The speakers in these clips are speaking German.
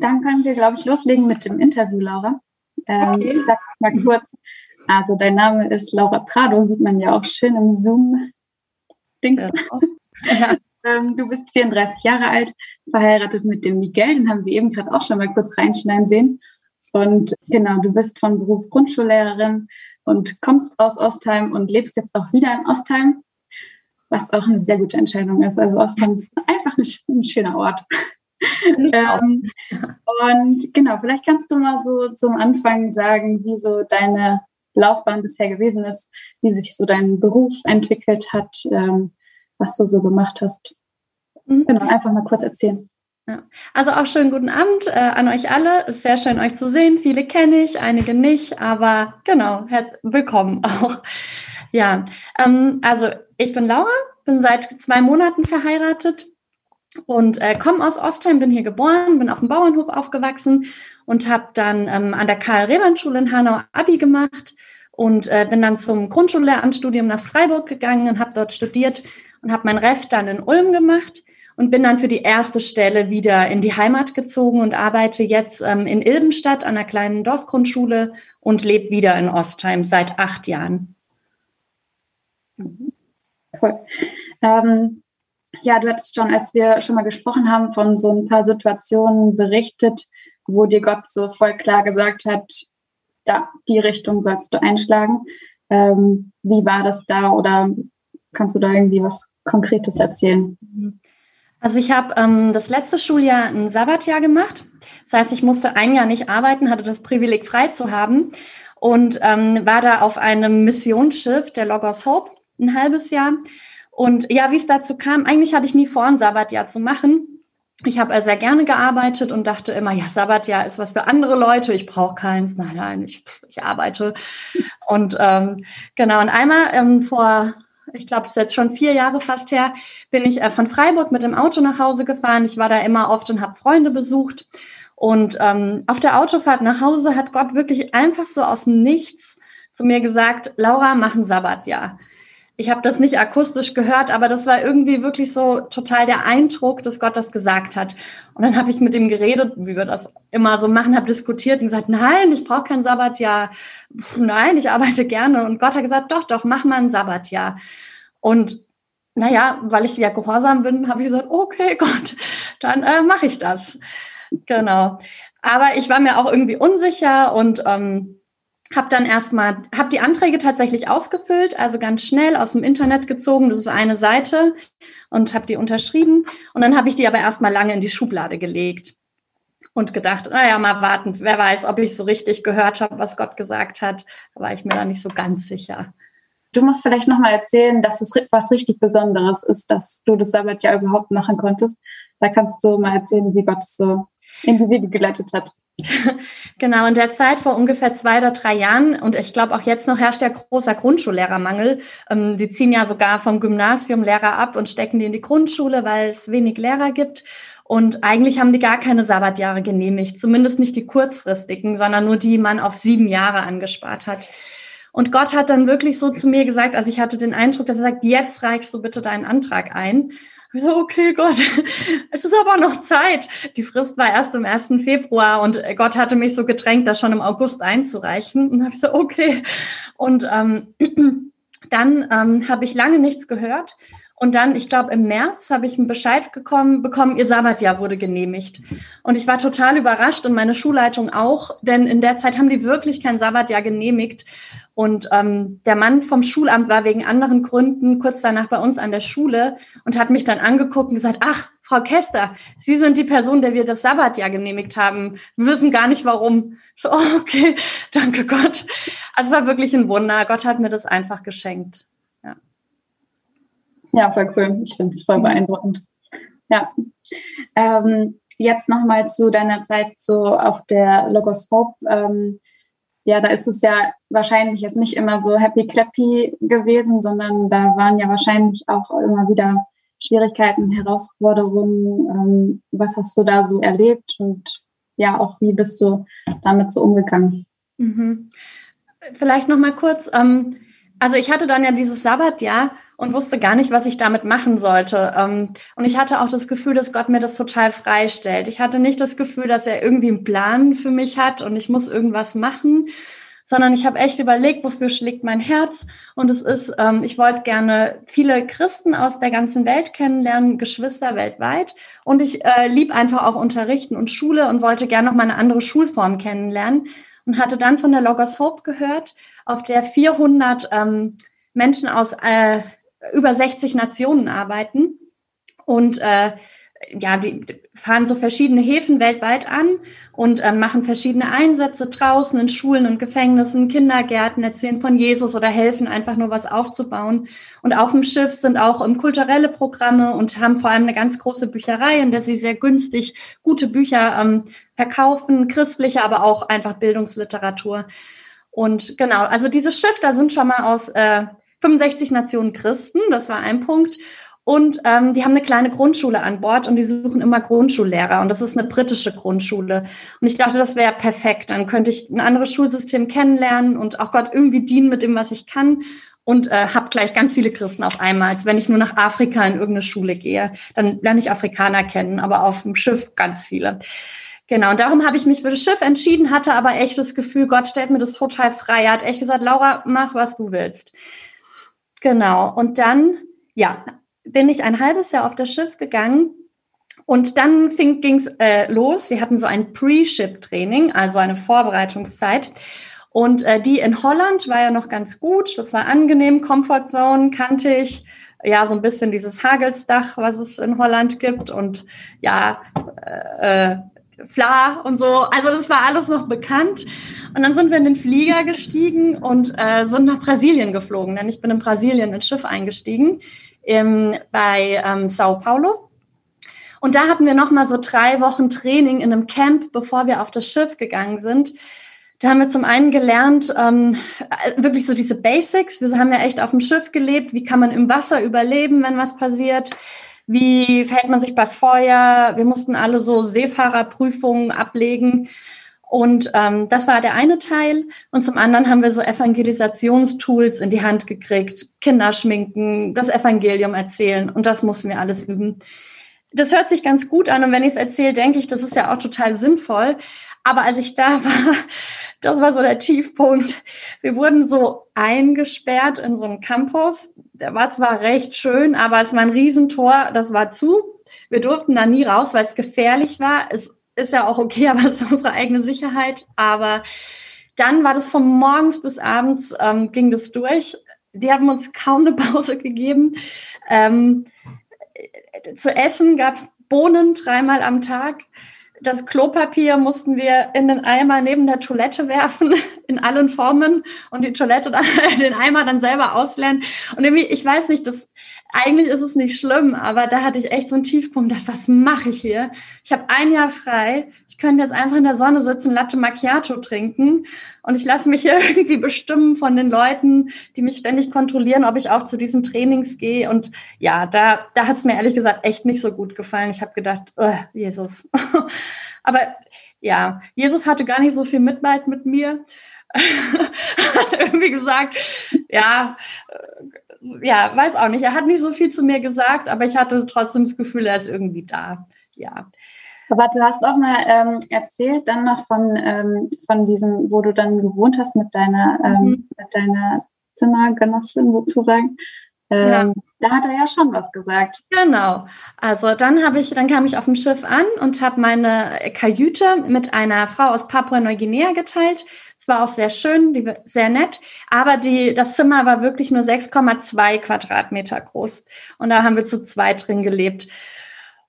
Dann können wir, glaube ich, loslegen mit dem Interview, Laura. Ähm, okay. Ich sage mal kurz, also dein Name ist Laura Prado, sieht man ja auch schön im Zoom-Dings. Ja. ähm, du bist 34 Jahre alt, verheiratet mit dem Miguel, den haben wir eben gerade auch schon mal kurz reinschneiden sehen. Und genau, du bist von Beruf Grundschullehrerin und kommst aus Ostheim und lebst jetzt auch wieder in Ostheim, was auch eine sehr gute Entscheidung ist. Also Ostheim ist einfach ein, schöner Ort. ähm, und genau, vielleicht kannst du mal so zum Anfang sagen, wie so deine Laufbahn bisher gewesen ist, wie sich so dein Beruf entwickelt hat, ähm, was du so gemacht hast. Mhm. Genau, einfach mal kurz erzählen. Ja. Also auch schönen guten Abend äh, an euch alle. Es ist sehr schön, euch zu sehen. Viele kenne ich, einige nicht, aber genau, herzlich willkommen auch. Ja, ähm, also ich bin Laura, bin seit zwei Monaten verheiratet und äh, komme aus Ostheim, bin hier geboren, bin auf dem Bauernhof aufgewachsen und habe dann ähm, an der Karl-Rehmann-Schule in Hanau Abi gemacht und äh, bin dann zum Grundschullehramtsstudium nach Freiburg gegangen und habe dort studiert und habe mein Ref dann in Ulm gemacht und bin dann für die erste Stelle wieder in die Heimat gezogen und arbeite jetzt ähm, in Ilbenstadt an einer kleinen Dorfgrundschule und lebe wieder in Ostheim seit acht Jahren. Mhm. Cool. Ähm, ja, du hattest schon, als wir schon mal gesprochen haben, von so ein paar Situationen berichtet, wo dir Gott so voll klar gesagt hat, da, die Richtung sollst du einschlagen. Ähm, wie war das da oder kannst du da irgendwie was Konkretes erzählen? Also ich habe ähm, das letzte Schuljahr ein Sabbatjahr gemacht. Das heißt, ich musste ein Jahr nicht arbeiten, hatte das Privileg frei zu haben und ähm, war da auf einem Missionsschiff der Logos Hope ein halbes Jahr. Und ja, wie es dazu kam, eigentlich hatte ich nie vor, ein Sabbatjahr zu machen ich habe sehr gerne gearbeitet und dachte immer, ja, Sabbatjahr ist was für andere Leute, ich brauche keins. Nein, nein, ich, ich arbeite. Und ähm, genau, und einmal ähm, vor, ich glaube, es ist jetzt schon vier Jahre fast her, bin ich äh, von Freiburg mit dem Auto nach Hause gefahren. Ich war da immer oft und habe Freunde besucht. Und ähm, auf der Autofahrt nach Hause hat Gott wirklich einfach so aus dem Nichts zu mir gesagt, Laura, mach ein Sabbatjahr ich habe das nicht akustisch gehört, aber das war irgendwie wirklich so total der Eindruck, dass Gott das gesagt hat. Und dann habe ich mit ihm geredet, wie wir das immer so machen, habe diskutiert und gesagt, nein, ich brauche kein Sabbatjahr. Pff, nein, ich arbeite gerne. Und Gott hat gesagt, doch, doch, mach mal ein Sabbatjahr. Und naja, weil ich ja gehorsam bin, habe ich gesagt, okay, Gott, dann äh, mache ich das. Genau. Aber ich war mir auch irgendwie unsicher und ähm, habe dann erstmal, habe die Anträge tatsächlich ausgefüllt, also ganz schnell aus dem Internet gezogen. Das ist eine Seite und habe die unterschrieben. Und dann habe ich die aber erstmal lange in die Schublade gelegt und gedacht, naja, mal warten, wer weiß, ob ich so richtig gehört habe, was Gott gesagt hat. Da war ich mir da nicht so ganz sicher. Du musst vielleicht nochmal erzählen, dass es was richtig Besonderes ist, dass du das Sabbat ja überhaupt machen konntest. Da kannst du mal erzählen, wie Gott es so in die Wege geleitet hat. Genau, in der Zeit vor ungefähr zwei oder drei Jahren, und ich glaube auch jetzt noch herrscht der großer Grundschullehrermangel. Ähm, die ziehen ja sogar vom Gymnasium Lehrer ab und stecken die in die Grundschule, weil es wenig Lehrer gibt. Und eigentlich haben die gar keine Sabbatjahre genehmigt, zumindest nicht die kurzfristigen, sondern nur die man auf sieben Jahre angespart hat. Und Gott hat dann wirklich so zu mir gesagt, also ich hatte den Eindruck, dass er sagt, jetzt reichst du bitte deinen Antrag ein. Ich so, okay, Gott, es ist aber noch Zeit. Die Frist war erst am 1. Februar und Gott hatte mich so gedrängt, das schon im August einzureichen. Und habe ich so, okay. Und ähm, dann ähm, habe ich lange nichts gehört. Und dann, ich glaube, im März habe ich einen Bescheid gekommen, bekommen, ihr Sabbatjahr wurde genehmigt. Und ich war total überrascht und meine Schulleitung auch, denn in der Zeit haben die wirklich kein Sabbatjahr genehmigt. Und ähm, der Mann vom Schulamt war wegen anderen Gründen kurz danach bei uns an der Schule und hat mich dann angeguckt und gesagt, ach, Frau Kester, Sie sind die Person, der wir das Sabbatjahr genehmigt haben. Wir wissen gar nicht warum. So, okay, danke Gott. Also es war wirklich ein Wunder. Gott hat mir das einfach geschenkt. Ja, voll cool. Ich finde es voll beeindruckend. Ja. Ähm, jetzt nochmal zu deiner Zeit so auf der Logos Hope. Ähm, ja, da ist es ja wahrscheinlich jetzt nicht immer so happy clappy gewesen, sondern da waren ja wahrscheinlich auch immer wieder Schwierigkeiten, Herausforderungen. Ähm, was hast du da so erlebt und ja, auch wie bist du damit so umgegangen? Mhm. Vielleicht noch mal kurz. Ähm, also ich hatte dann ja dieses Sabbatjahr und wusste gar nicht, was ich damit machen sollte. Ähm, und ich hatte auch das Gefühl, dass Gott mir das total freistellt. Ich hatte nicht das Gefühl, dass er irgendwie einen Plan für mich hat und ich muss irgendwas machen, sondern ich habe echt überlegt, wofür schlägt mein Herz. Und es ist, ähm, ich wollte gerne viele Christen aus der ganzen Welt kennenlernen, Geschwister weltweit. Und ich äh, lieb einfach auch Unterrichten und Schule und wollte gerne noch mal eine andere Schulform kennenlernen. Und hatte dann von der Logos Hope gehört, auf der 400 ähm, Menschen aus äh, über 60 Nationen arbeiten. Und äh, ja, die fahren so verschiedene Häfen weltweit an und äh, machen verschiedene Einsätze draußen in Schulen und Gefängnissen, Kindergärten, erzählen von Jesus oder helfen einfach nur was aufzubauen. Und auf dem Schiff sind auch ähm, kulturelle Programme und haben vor allem eine ganz große Bücherei, in der sie sehr günstig gute Bücher ähm, verkaufen, christliche, aber auch einfach Bildungsliteratur. Und genau, also dieses Schiff, da sind schon mal aus äh, 65 Nationen Christen, das war ein Punkt. Und ähm, die haben eine kleine Grundschule an Bord und die suchen immer Grundschullehrer. Und das ist eine britische Grundschule. Und ich dachte, das wäre perfekt. Dann könnte ich ein anderes Schulsystem kennenlernen und auch Gott irgendwie dienen mit dem, was ich kann. Und äh, habe gleich ganz viele Christen auf einmal. Als wenn ich nur nach Afrika in irgendeine Schule gehe, dann lerne ich Afrikaner kennen, aber auf dem Schiff ganz viele. Genau, und darum habe ich mich für das Schiff entschieden, hatte aber echt das Gefühl, Gott stellt mir das total frei. Er hat echt gesagt, Laura, mach, was du willst. Genau, und dann, ja, bin ich ein halbes Jahr auf das Schiff gegangen und dann ging es äh, los. Wir hatten so ein Pre-Ship-Training, also eine Vorbereitungszeit. Und äh, die in Holland war ja noch ganz gut. Das war angenehm. Comfort Zone kannte ich. Ja, so ein bisschen dieses Hagelsdach, was es in Holland gibt. Und ja, äh, äh Fla und so. Also das war alles noch bekannt. Und dann sind wir in den Flieger gestiegen und äh, sind nach Brasilien geflogen. Denn ich bin in Brasilien ins Schiff eingestiegen im, bei ähm, Sao Paulo. Und da hatten wir noch mal so drei Wochen Training in einem Camp, bevor wir auf das Schiff gegangen sind. Da haben wir zum einen gelernt, ähm, wirklich so diese Basics. Wir haben ja echt auf dem Schiff gelebt. Wie kann man im Wasser überleben, wenn was passiert? Wie verhält man sich bei Feuer? Wir mussten alle so Seefahrerprüfungen ablegen. Und ähm, das war der eine Teil. Und zum anderen haben wir so Evangelisationstools in die Hand gekriegt. Kinder schminken, das Evangelium erzählen. Und das mussten wir alles üben. Das hört sich ganz gut an. Und wenn ich es erzähle, denke ich, das ist ja auch total sinnvoll. Aber als ich da war, das war so der Tiefpunkt. Wir wurden so eingesperrt in so einem Campus. Der war zwar recht schön, aber es war ein Riesentor, das war zu. Wir durften da nie raus, weil es gefährlich war. Es ist ja auch okay, aber es ist unsere eigene Sicherheit. Aber dann war das von morgens bis abends, ähm, ging das durch. Die haben uns kaum eine Pause gegeben. Ähm, zu essen gab es Bohnen dreimal am Tag. Das Klopapier mussten wir in den Eimer neben der Toilette werfen, in allen Formen und die Toilette dann, den Eimer dann selber ausleeren. Und irgendwie, ich weiß nicht, das, eigentlich ist es nicht schlimm, aber da hatte ich echt so einen Tiefpunkt, dachte, was mache ich hier? Ich habe ein Jahr frei, ich könnte jetzt einfach in der Sonne sitzen, Latte Macchiato trinken und ich lasse mich hier irgendwie bestimmen von den Leuten, die mich ständig kontrollieren, ob ich auch zu diesen Trainings gehe. Und ja, da, da hat es mir ehrlich gesagt echt nicht so gut gefallen. Ich habe gedacht, oh, Jesus. aber ja, Jesus hatte gar nicht so viel Mitleid mit mir. hat irgendwie gesagt, ja, ja, weiß auch nicht. Er hat nicht so viel zu mir gesagt, aber ich hatte trotzdem das Gefühl, er ist irgendwie da. Ja. Aber du hast auch mal ähm, erzählt dann noch von, ähm, von diesem, wo du dann gewohnt hast mit deiner, ähm, mhm. mit deiner Zimmergenossin sozusagen. Ähm, ja. Da hat er ja schon was gesagt. Genau. Also dann habe ich, dann kam ich auf dem Schiff an und habe meine Kajüte mit einer Frau aus Papua-Neuguinea geteilt. Es war auch sehr schön, sehr nett, aber die, das Zimmer war wirklich nur 6,2 Quadratmeter groß. Und da haben wir zu zweit drin gelebt.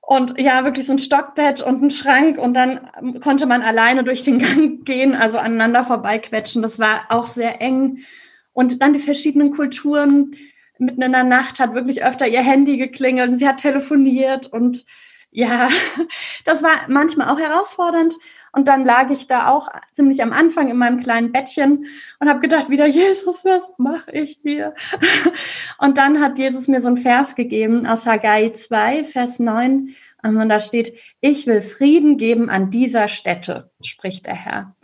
Und ja, wirklich so ein Stockbett und ein Schrank und dann konnte man alleine durch den Gang gehen, also aneinander vorbeiquetschen. Das war auch sehr eng. Und dann die verschiedenen Kulturen mitten in der Nacht hat wirklich öfter ihr Handy geklingelt und sie hat telefoniert und ja, das war manchmal auch herausfordernd. Und dann lag ich da auch ziemlich am Anfang in meinem kleinen Bettchen und habe gedacht, wieder, Jesus, was mache ich hier? Und dann hat Jesus mir so einen Vers gegeben aus Haggai 2, Vers 9. Und da steht, ich will Frieden geben an dieser Stätte, spricht der Herr.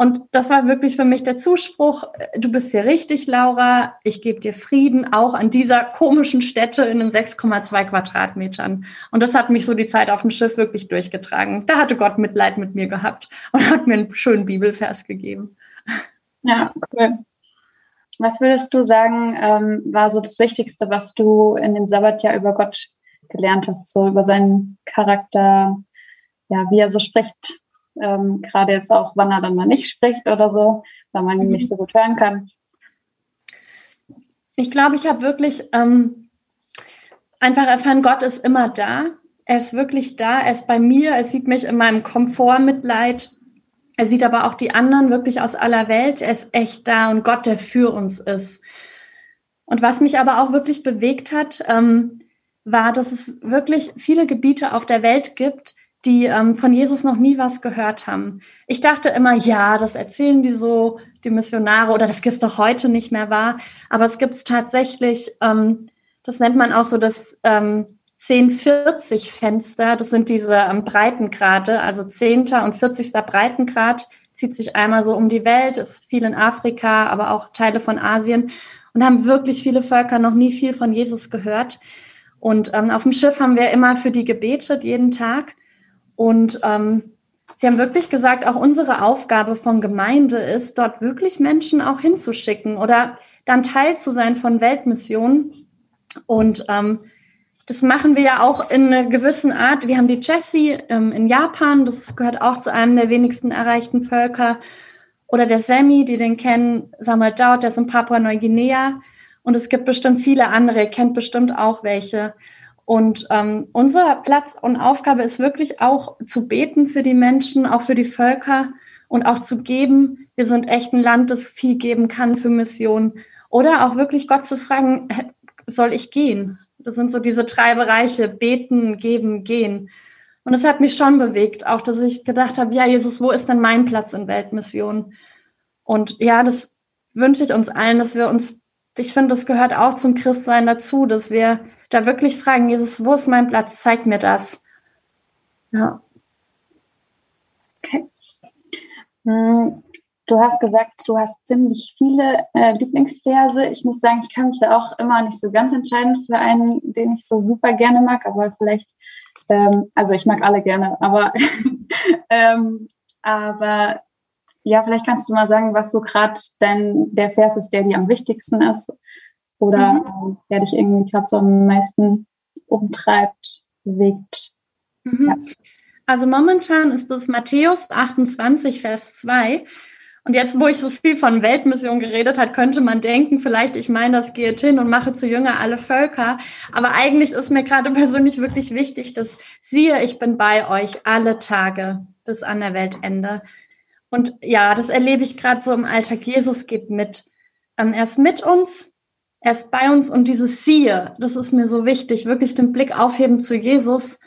Und das war wirklich für mich der Zuspruch, du bist hier richtig, Laura, ich gebe dir Frieden, auch an dieser komischen Stätte in den 6,2 Quadratmetern. Und das hat mich so die Zeit auf dem Schiff wirklich durchgetragen. Da hatte Gott Mitleid mit mir gehabt und hat mir einen schönen Bibelvers gegeben. Ja, cool. Was würdest du sagen, ähm, war so das Wichtigste, was du in dem Sabbatjahr über Gott gelernt hast, so über seinen Charakter, ja, wie er so spricht, ähm, Gerade jetzt auch, wann er dann mal nicht spricht oder so, weil man ihn mhm. nicht so gut hören kann. Ich glaube, ich habe wirklich ähm, einfach erfahren, Gott ist immer da. Er ist wirklich da. Er ist bei mir. Er sieht mich in meinem Komfortmitleid. Er sieht aber auch die anderen wirklich aus aller Welt. Er ist echt da und Gott, der für uns ist. Und was mich aber auch wirklich bewegt hat, ähm, war, dass es wirklich viele Gebiete auf der Welt gibt, die ähm, von Jesus noch nie was gehört haben. Ich dachte immer, ja, das erzählen die so, die Missionare, oder das ist doch heute nicht mehr wahr. Aber es gibt tatsächlich, ähm, das nennt man auch so das ähm, 1040-Fenster. Das sind diese ähm, Breitengrade, also 10. und 40. Breitengrad, zieht sich einmal so um die Welt, ist viel in Afrika, aber auch Teile von Asien. Und haben wirklich viele Völker noch nie viel von Jesus gehört. Und ähm, auf dem Schiff haben wir immer für die gebetet, jeden Tag. Und ähm, Sie haben wirklich gesagt, auch unsere Aufgabe von Gemeinde ist, dort wirklich Menschen auch hinzuschicken oder dann Teil zu sein von Weltmissionen. Und ähm, das machen wir ja auch in einer gewissen Art. Wir haben die Jessie ähm, in Japan, das gehört auch zu einem der wenigsten erreichten Völker. Oder der Semi, die den kennen, Samuel Dowd, der ist in Papua-Neuguinea. Und es gibt bestimmt viele andere, kennt bestimmt auch welche. Und ähm, unser Platz und Aufgabe ist wirklich auch zu beten für die Menschen, auch für die Völker und auch zu geben. Wir sind echt ein Land, das viel geben kann für Missionen. Oder auch wirklich Gott zu fragen, soll ich gehen? Das sind so diese drei Bereiche, beten, geben, gehen. Und es hat mich schon bewegt, auch dass ich gedacht habe, ja, Jesus, wo ist denn mein Platz in Weltmission? Und ja, das wünsche ich uns allen, dass wir uns, ich finde, das gehört auch zum Christsein dazu, dass wir da wirklich fragen, Jesus, wo ist mein Platz? Zeig mir das. Ja. Okay. Hm, du hast gesagt, du hast ziemlich viele äh, Lieblingsverse. Ich muss sagen, ich kann mich da auch immer nicht so ganz entscheiden für einen, den ich so super gerne mag, aber vielleicht, ähm, also ich mag alle gerne, aber, ähm, aber ja, vielleicht kannst du mal sagen, was so gerade dein der Vers ist, der dir am wichtigsten ist oder mhm. der dich irgendwie gerade so am meisten umtreibt, bewegt. Mhm. Ja. Also momentan ist es Matthäus 28, Vers 2. Und jetzt, wo ich so viel von Weltmission geredet habe, könnte man denken, vielleicht ich meine das geht hin und mache zu Jünger alle Völker. Aber eigentlich ist mir gerade persönlich wirklich wichtig, dass siehe, ich bin bei euch alle Tage bis an der Weltende. Und ja, das erlebe ich gerade so im Alltag. Jesus geht mit. Ähm, er ist mit uns, er ist bei uns und dieses Siehe, das ist mir so wichtig, wirklich den Blick aufheben zu Jesus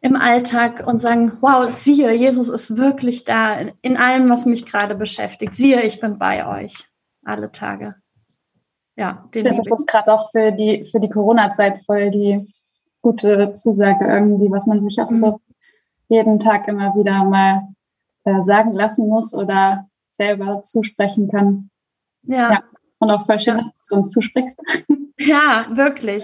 im Alltag und sagen, wow, siehe, Jesus ist wirklich da in allem, was mich gerade beschäftigt. Siehe, ich bin bei euch alle Tage. Ja, ich finde, das ist gerade auch für die, für die Corona-Zeit voll die gute Zusage irgendwie, was man sich auch mhm. so jeden Tag immer wieder mal äh, sagen lassen muss oder selber zusprechen kann. Ja. ja. Und auch voll schön, ja. dass du uns zusprichst. Ja, wirklich.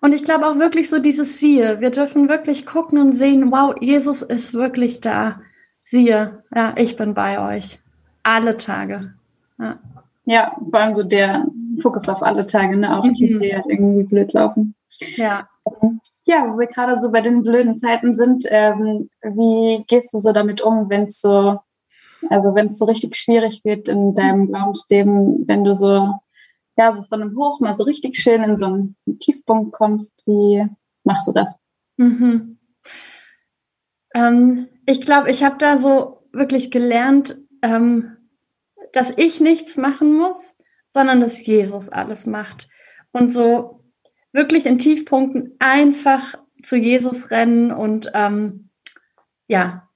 Und ich glaube auch wirklich so dieses Siehe. Wir dürfen wirklich gucken und sehen, wow, Jesus ist wirklich da. Siehe, ja, ich bin bei euch. Alle Tage. Ja, ja vor allem so der Fokus auf alle Tage, ne? auch die, mhm. die halt irgendwie blöd laufen. Ja. Ja, wo wir gerade so bei den blöden Zeiten sind, ähm, wie gehst du so damit um, wenn es so also wenn es so richtig schwierig wird in deinem Glaubensleben, wenn du so, ja, so von einem Hoch mal so richtig schön in so einen Tiefpunkt kommst, wie machst du das? Mhm. Ähm, ich glaube, ich habe da so wirklich gelernt, ähm, dass ich nichts machen muss, sondern dass Jesus alles macht. Und so wirklich in Tiefpunkten einfach zu Jesus rennen und ähm, ja,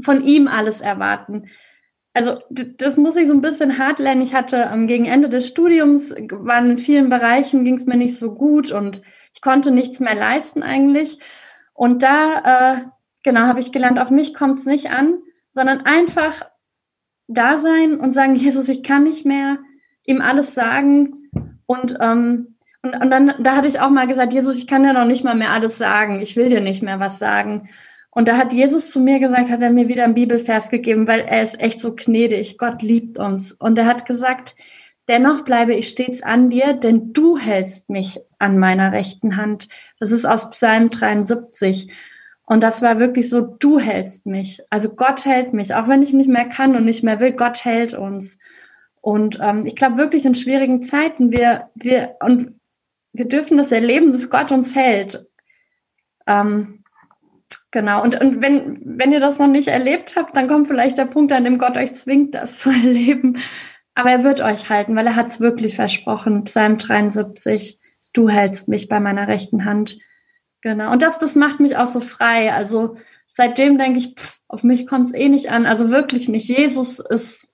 von ihm alles erwarten also das muss ich so ein bisschen hart lernen. Ich hatte ähm, gegen Ende des Studiums, waren in vielen Bereichen, ging es mir nicht so gut und ich konnte nichts mehr leisten eigentlich. Und da, äh, genau, habe ich gelernt, auf mich kommt es nicht an, sondern einfach da sein und sagen, Jesus, ich kann nicht mehr ihm alles sagen. Und, ähm, und, und dann, da hatte ich auch mal gesagt, Jesus, ich kann dir noch nicht mal mehr alles sagen. Ich will dir nicht mehr was sagen. Und da hat Jesus zu mir gesagt, hat er mir wieder einen Bibelvers gegeben, weil er ist echt so gnädig. Gott liebt uns. Und er hat gesagt, dennoch bleibe ich stets an dir, denn du hältst mich an meiner rechten Hand. Das ist aus Psalm 73. Und das war wirklich so, du hältst mich. Also Gott hält mich, auch wenn ich nicht mehr kann und nicht mehr will, Gott hält uns. Und ähm, ich glaube wirklich in schwierigen Zeiten, wir, wir, und wir dürfen das erleben, dass Gott uns hält. Ähm, genau. Und, und wenn, wenn ihr das noch nicht erlebt habt, dann kommt vielleicht der Punkt, an dem Gott euch zwingt, das zu erleben. Aber er wird euch halten, weil er hat es wirklich versprochen. Psalm 73, du hältst mich bei meiner rechten Hand. Genau. Und das, das macht mich auch so frei. Also seitdem denke ich, pff, auf mich kommt es eh nicht an. Also wirklich nicht. Jesus ist,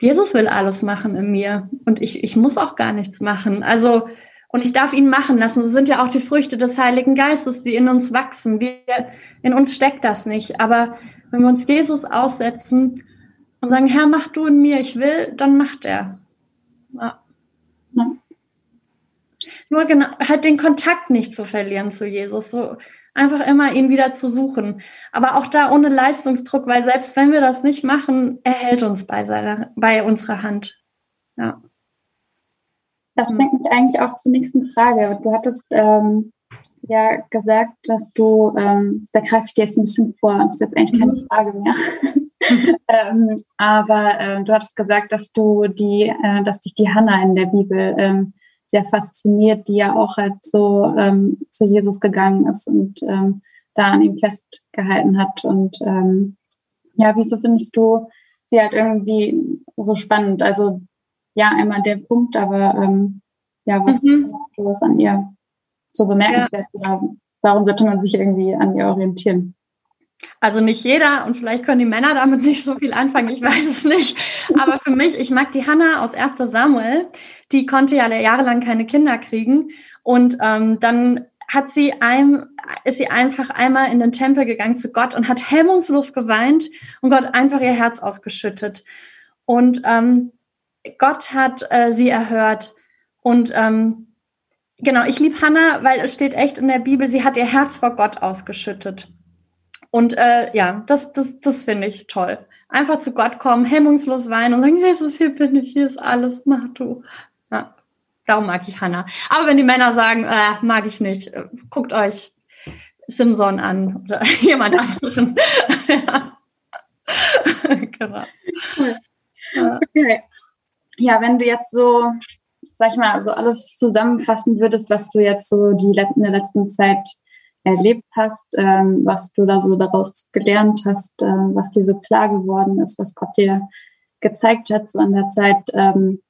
Jesus will alles machen in mir. Und ich, ich muss auch gar nichts machen. Also, und ich darf ihn machen lassen. So sind ja auch die Früchte des Heiligen Geistes, die in uns wachsen. Wir, in uns steckt das nicht. Aber wenn wir uns Jesus aussetzen und sagen, Herr, mach du in mir, ich will, dann macht er. Ja. ja. Nur genau, halt den Kontakt nicht zu verlieren zu Jesus, so einfach immer ihn wieder zu suchen. Aber auch da ohne Leistungsdruck, weil selbst wenn wir das nicht machen, er hält uns bei, seiner, bei unserer Hand. Ja. Das bringt mich eigentlich auch zur nächsten Frage. Du hattest ähm, ja gesagt, dass du, ähm, da greife ich dir jetzt ein bisschen vor, das ist jetzt eigentlich keine mhm. Frage mehr. ähm, aber äh, du hattest gesagt, dass du die, äh, dass dich die Hanna in der Bibel ähm, sehr fasziniert, die ja auch halt so ähm, zu Jesus gegangen ist und ähm, da an ihm festgehalten hat. Und ähm, ja, wieso findest du sie halt irgendwie so spannend? Also ja, einmal der Punkt, aber ähm, ja, was mhm. du was an ihr so bemerkenswert? Ja. Warum sollte man sich irgendwie an ihr orientieren? Also nicht jeder und vielleicht können die Männer damit nicht so viel anfangen, ich weiß es nicht. Aber für mich, ich mag die Hannah aus 1. Samuel, die konnte ja jahrelang keine Kinder kriegen und ähm, dann hat sie ein, ist sie einfach einmal in den Tempel gegangen zu Gott und hat hemmungslos geweint und Gott einfach ihr Herz ausgeschüttet. Und ähm, Gott hat äh, sie erhört. Und ähm, genau, ich liebe Hannah, weil es steht echt in der Bibel, sie hat ihr Herz vor Gott ausgeschüttet. Und äh, ja, das, das, das finde ich toll. Einfach zu Gott kommen, hemmungslos weinen und sagen, Jesus, hier bin ich, hier ist alles, mach du. Ja, darum mag ich Hannah. Aber wenn die Männer sagen, äh, mag ich nicht, äh, guckt euch Simson an oder jemand anderen. ja. genau. Okay. Ja, wenn du jetzt so, sag ich mal, so alles zusammenfassen würdest, was du jetzt so die in der letzten Zeit erlebt hast, ähm, was du da so daraus gelernt hast, äh, was dir so klar geworden ist, was Gott dir gezeigt hat so an der Zeit. Ähm,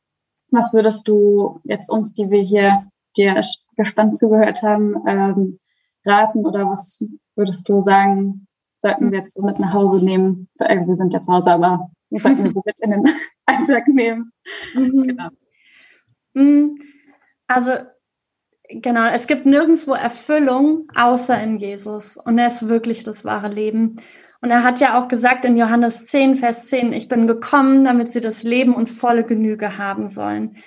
was würdest du jetzt uns, die wir hier dir gespannt zugehört haben, ähm, raten oder was würdest du sagen, sollten wir jetzt so mit nach Hause nehmen? Wir sind ja zu Hause, aber wir sollten wir so mit in den Alltag nehmen. Mhm. Genau. Mhm. Also Genau, es gibt nirgendwo Erfüllung außer in Jesus. Und er ist wirklich das wahre Leben. Und er hat ja auch gesagt in Johannes 10, Vers 10, ich bin gekommen, damit sie das Leben und volle Genüge haben sollen.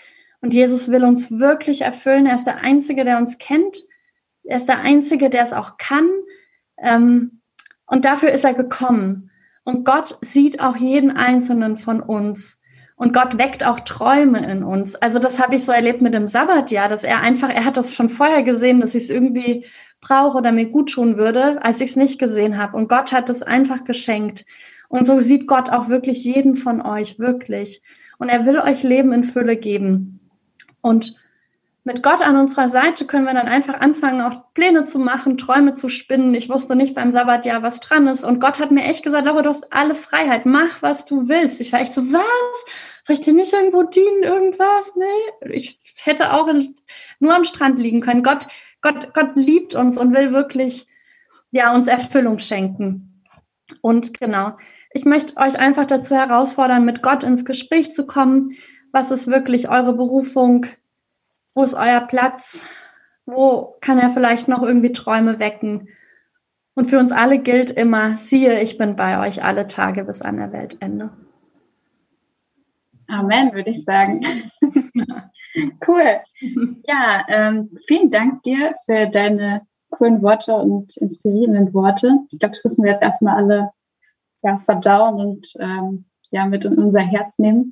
Und Jesus will uns wirklich erfüllen. Er ist der Einzige, der uns kennt. Er ist der Einzige, der es auch kann. Ähm, und dafür ist er gekommen. Und Gott sieht auch jeden Einzelnen von uns. Und Gott weckt auch Träume in uns. Also das habe ich so erlebt mit dem Sabbatjahr, dass er einfach, er hat das schon vorher gesehen, dass ich es irgendwie brauche oder mir gut tun würde, als ich es nicht gesehen habe. Und Gott hat es einfach geschenkt. Und so sieht Gott auch wirklich jeden von euch, wirklich. Und er will euch Leben in Fülle geben. Und mit Gott an unserer Seite können wir dann einfach anfangen, auch Pläne zu machen, Träume zu spinnen. Ich wusste nicht beim Sabbatjahr, was dran ist. Und Gott hat mir echt gesagt, aber du hast alle Freiheit. Mach, was du willst. Ich war echt so, was? Soll ich dir nicht irgendwo dienen, irgendwas? Nee. Ich hätte auch in, nur am Strand liegen können. Gott, Gott, Gott liebt uns und will wirklich, ja, uns Erfüllung schenken. Und genau. Ich möchte euch einfach dazu herausfordern, mit Gott ins Gespräch zu kommen. Was ist wirklich eure Berufung? Wo ist euer Platz? Wo kann er vielleicht noch irgendwie Träume wecken? Und für uns alle gilt immer, siehe, ich bin bei euch alle Tage bis an der Weltende. Amen, würde ich sagen. cool. Ja, ähm, vielen Dank dir für deine coolen Worte und inspirierenden Worte. Ich glaube, das müssen wir jetzt erstmal alle ja, verdauen und ähm, ja, mit in unser Herz nehmen.